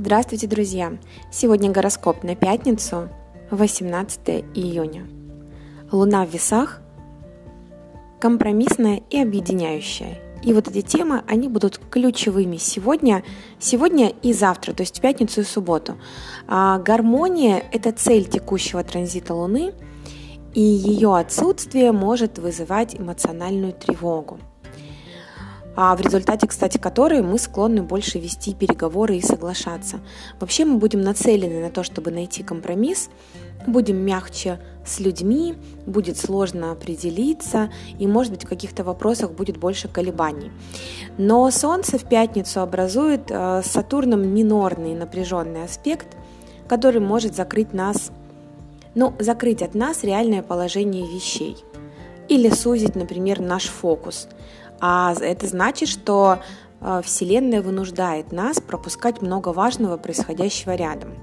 Здравствуйте, друзья! Сегодня гороскоп на пятницу, 18 июня. Луна в весах компромиссная и объединяющая. И вот эти темы, они будут ключевыми сегодня, сегодня и завтра, то есть в пятницу и субботу. А гармония – это цель текущего транзита Луны, и ее отсутствие может вызывать эмоциональную тревогу в результате, кстати, которой мы склонны больше вести переговоры и соглашаться. Вообще мы будем нацелены на то, чтобы найти компромисс, будем мягче с людьми, будет сложно определиться, и, может быть, в каких-то вопросах будет больше колебаний. Но Солнце в пятницу образует э, с Сатурном минорный напряженный аспект, который может закрыть нас, ну, закрыть от нас реальное положение вещей или сузить, например, наш фокус. А это значит, что э, Вселенная вынуждает нас пропускать много важного, происходящего рядом.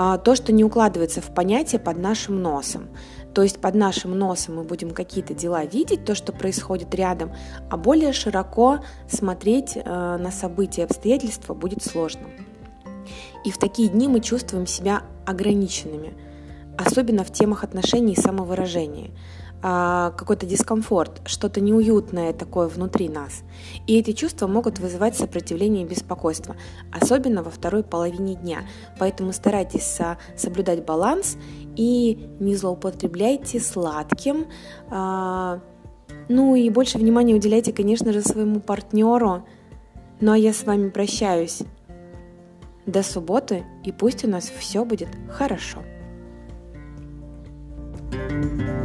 А, то, что не укладывается в понятие под нашим носом. То есть под нашим носом мы будем какие-то дела видеть, то, что происходит рядом, а более широко смотреть э, на события и обстоятельства будет сложно. И в такие дни мы чувствуем себя ограниченными, особенно в темах отношений и самовыражения. А, какой-то дискомфорт, что-то неуютное такое внутри нас. И эти чувства могут вызывать сопротивление и беспокойство, особенно во второй половине дня. Поэтому старайтесь соблюдать баланс и не злоупотребляйте сладким. А, ну и больше внимания уделяйте, конечно же, своему партнеру. Ну а я с вами прощаюсь. До субботы, и пусть у нас все будет хорошо. thank you